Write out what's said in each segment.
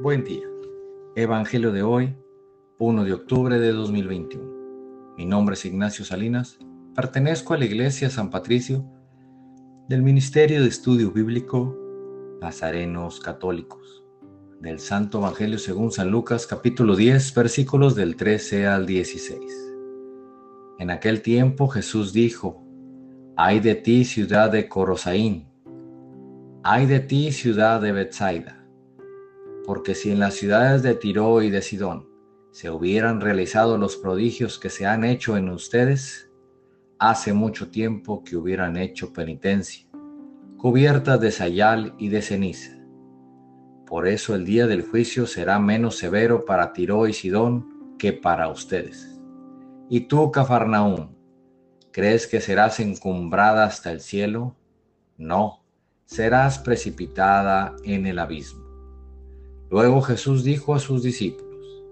Buen día. Evangelio de hoy, 1 de octubre de 2021. Mi nombre es Ignacio Salinas. Pertenezco a la Iglesia San Patricio del Ministerio de Estudio Bíblico Nazarenos Católicos. Del Santo Evangelio según San Lucas capítulo 10 versículos del 13 al 16. En aquel tiempo Jesús dijo, Ay de ti ciudad de Corosaín, ay de ti ciudad de Bethsaida porque si en las ciudades de Tiro y de Sidón se hubieran realizado los prodigios que se han hecho en ustedes, hace mucho tiempo que hubieran hecho penitencia, cubiertas de sayal y de ceniza. Por eso el día del juicio será menos severo para Tiro y Sidón que para ustedes. Y tú, Cafarnaúm, ¿crees que serás encumbrada hasta el cielo? No, serás precipitada en el abismo. Luego Jesús dijo a sus discípulos,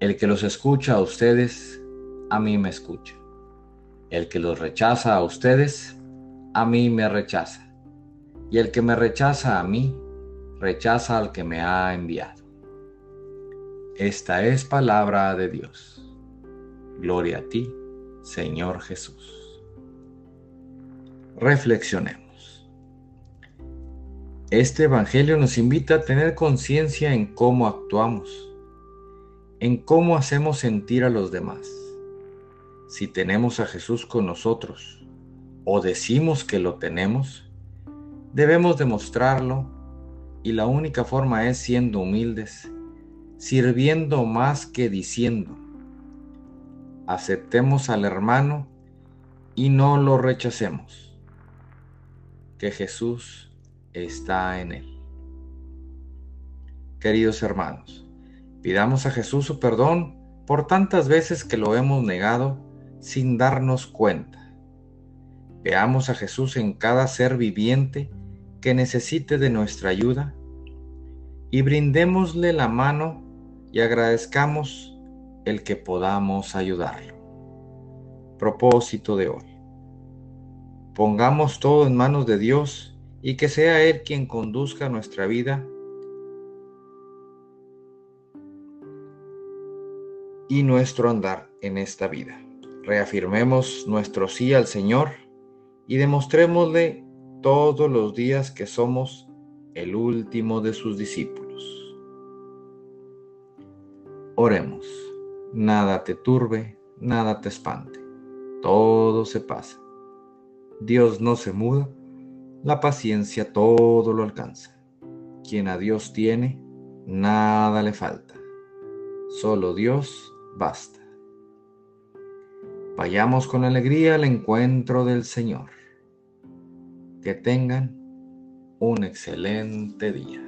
El que los escucha a ustedes, a mí me escucha. El que los rechaza a ustedes, a mí me rechaza. Y el que me rechaza a mí, rechaza al que me ha enviado. Esta es palabra de Dios. Gloria a ti, Señor Jesús. Reflexionemos. Este Evangelio nos invita a tener conciencia en cómo actuamos, en cómo hacemos sentir a los demás. Si tenemos a Jesús con nosotros o decimos que lo tenemos, debemos demostrarlo y la única forma es siendo humildes, sirviendo más que diciendo. Aceptemos al hermano y no lo rechacemos. Que Jesús está en Él. Queridos hermanos, pidamos a Jesús su perdón por tantas veces que lo hemos negado sin darnos cuenta. Veamos a Jesús en cada ser viviente que necesite de nuestra ayuda y brindémosle la mano y agradezcamos el que podamos ayudarlo. Propósito de hoy. Pongamos todo en manos de Dios y que sea Él quien conduzca nuestra vida y nuestro andar en esta vida. Reafirmemos nuestro sí al Señor y demostrémosle todos los días que somos el último de sus discípulos. Oremos, nada te turbe, nada te espante, todo se pasa. Dios no se muda la paciencia todo lo alcanza. Quien a Dios tiene, nada le falta. Solo Dios basta. Vayamos con alegría al encuentro del Señor. Que tengan un excelente día.